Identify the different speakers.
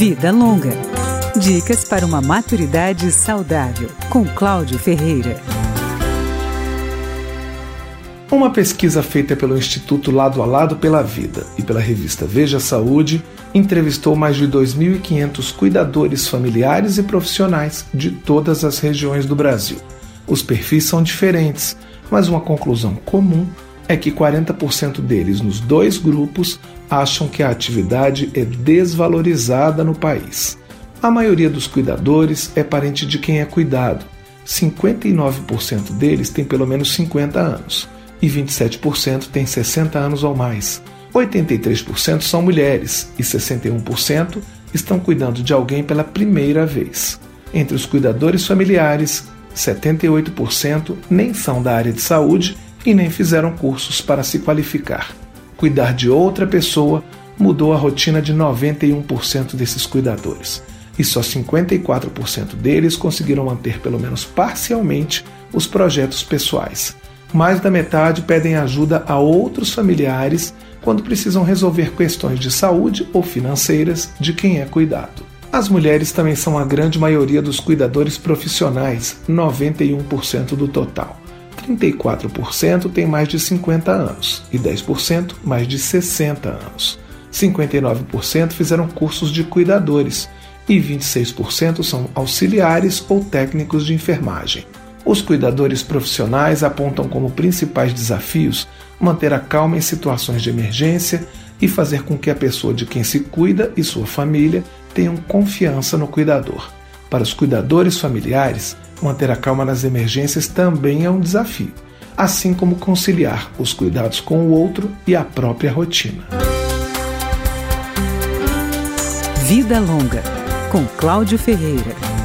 Speaker 1: Vida Longa. Dicas para uma maturidade saudável, com Cláudio Ferreira.
Speaker 2: Uma pesquisa feita pelo Instituto Lado a Lado pela Vida e pela revista Veja Saúde entrevistou mais de 2.500 cuidadores familiares e profissionais de todas as regiões do Brasil. Os perfis são diferentes, mas uma conclusão comum é que 40% deles nos dois grupos acham que a atividade é desvalorizada no país. A maioria dos cuidadores é parente de quem é cuidado. 59% deles tem pelo menos 50 anos e 27% tem 60 anos ou mais. 83% são mulheres e 61% estão cuidando de alguém pela primeira vez. Entre os cuidadores familiares, 78% nem são da área de saúde e nem fizeram cursos para se qualificar. Cuidar de outra pessoa mudou a rotina de 91% desses cuidadores, e só 54% deles conseguiram manter pelo menos parcialmente os projetos pessoais. Mais da metade pedem ajuda a outros familiares quando precisam resolver questões de saúde ou financeiras de quem é cuidado. As mulheres também são a grande maioria dos cuidadores profissionais, 91% do total. 34% têm mais de 50 anos e 10% mais de 60 anos. 59% fizeram cursos de cuidadores e 26% são auxiliares ou técnicos de enfermagem. Os cuidadores profissionais apontam como principais desafios manter a calma em situações de emergência e fazer com que a pessoa de quem se cuida e sua família tenham confiança no cuidador. Para os cuidadores familiares, manter a calma nas emergências também é um desafio, assim como conciliar os cuidados com o outro e a própria rotina.
Speaker 1: Vida Longa, com Cláudio Ferreira.